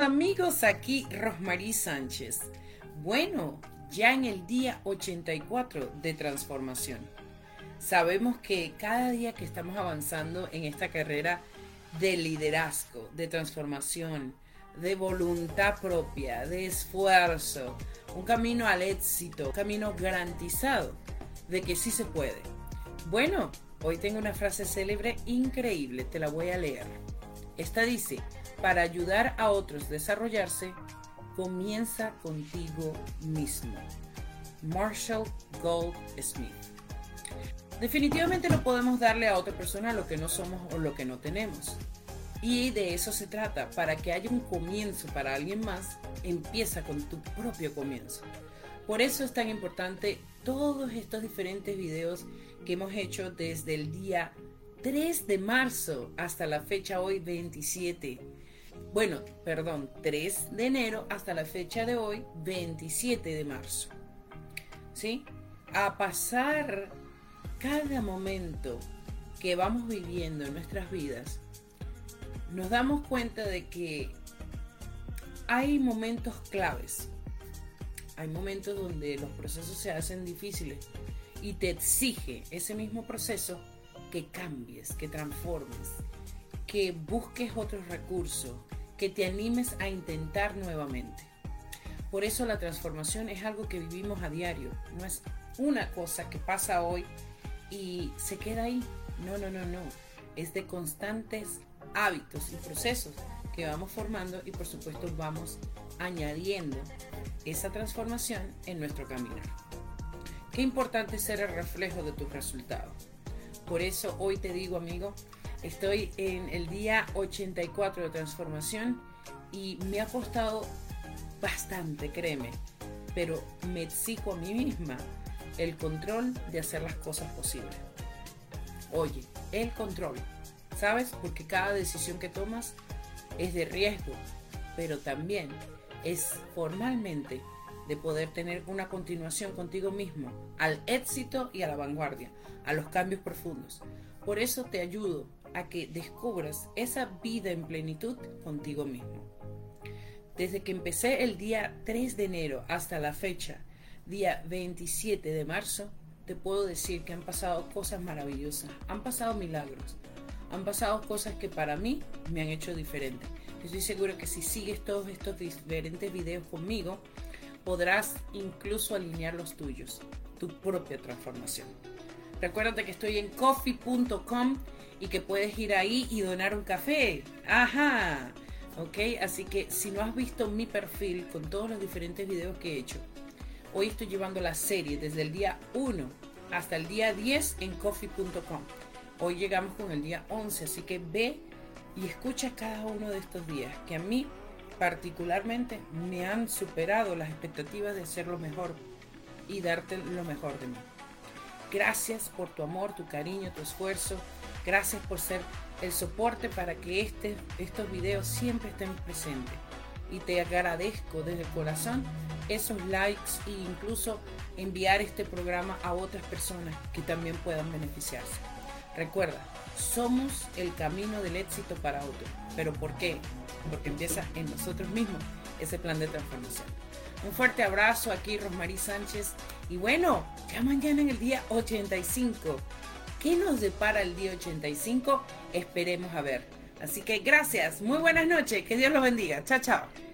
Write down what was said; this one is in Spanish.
Amigos, aquí Rosmarie Sánchez. Bueno, ya en el día 84 de transformación. Sabemos que cada día que estamos avanzando en esta carrera de liderazgo, de transformación, de voluntad propia, de esfuerzo, un camino al éxito, un camino garantizado de que sí se puede. Bueno, hoy tengo una frase célebre increíble, te la voy a leer. Esta dice, para ayudar a otros a desarrollarse, comienza contigo mismo. Marshall Gold Smith. Definitivamente no podemos darle a otra persona lo que no somos o lo que no tenemos. Y de eso se trata. Para que haya un comienzo para alguien más, empieza con tu propio comienzo. Por eso es tan importante todos estos diferentes videos que hemos hecho desde el día 3 de marzo hasta la fecha hoy 27 bueno, perdón, 3 de enero hasta la fecha de hoy, 27 de marzo. ¿Sí? A pasar cada momento que vamos viviendo en nuestras vidas, nos damos cuenta de que hay momentos claves. Hay momentos donde los procesos se hacen difíciles y te exige ese mismo proceso que cambies, que transformes, que busques otros recursos, que te animes a intentar nuevamente. Por eso la transformación es algo que vivimos a diario, no es una cosa que pasa hoy y se queda ahí. No, no, no, no. Es de constantes hábitos y procesos que vamos formando y por supuesto vamos añadiendo esa transformación en nuestro caminar. Qué importante ser el reflejo de tus resultados. Por eso hoy te digo, amigo, Estoy en el día 84 de transformación y me ha costado bastante, créeme, pero me exijo a mí misma el control de hacer las cosas posibles. Oye, el control, ¿sabes? Porque cada decisión que tomas es de riesgo, pero también es formalmente de poder tener una continuación contigo mismo, al éxito y a la vanguardia, a los cambios profundos. Por eso te ayudo a que descubras esa vida en plenitud contigo mismo. Desde que empecé el día 3 de enero hasta la fecha, día 27 de marzo, te puedo decir que han pasado cosas maravillosas, han pasado milagros, han pasado cosas que para mí me han hecho diferente. Estoy seguro que si sigues todos estos diferentes videos conmigo, podrás incluso alinear los tuyos, tu propia transformación. Recuérdate que estoy en coffee.com y que puedes ir ahí y donar un café. Ajá. ¿Ok? Así que si no has visto mi perfil con todos los diferentes videos que he hecho, hoy estoy llevando la serie desde el día 1 hasta el día 10 en coffee.com. Hoy llegamos con el día 11, así que ve y escucha cada uno de estos días que a mí particularmente me han superado las expectativas de ser lo mejor y darte lo mejor de mí. Gracias por tu amor, tu cariño, tu esfuerzo Gracias por ser el soporte para que este, estos videos siempre estén presentes. Y te agradezco desde el corazón esos likes e incluso enviar este programa a otras personas que también puedan beneficiarse. Recuerda, somos el camino del éxito para otros. ¿Pero por qué? Porque empieza en nosotros mismos ese plan de transformación. Un fuerte abrazo aquí, Rosmarie Sánchez. Y bueno, ya mañana en el día 85 ¿Qué nos depara el día 85? Esperemos a ver. Así que gracias, muy buenas noches, que Dios los bendiga. Chao, chao.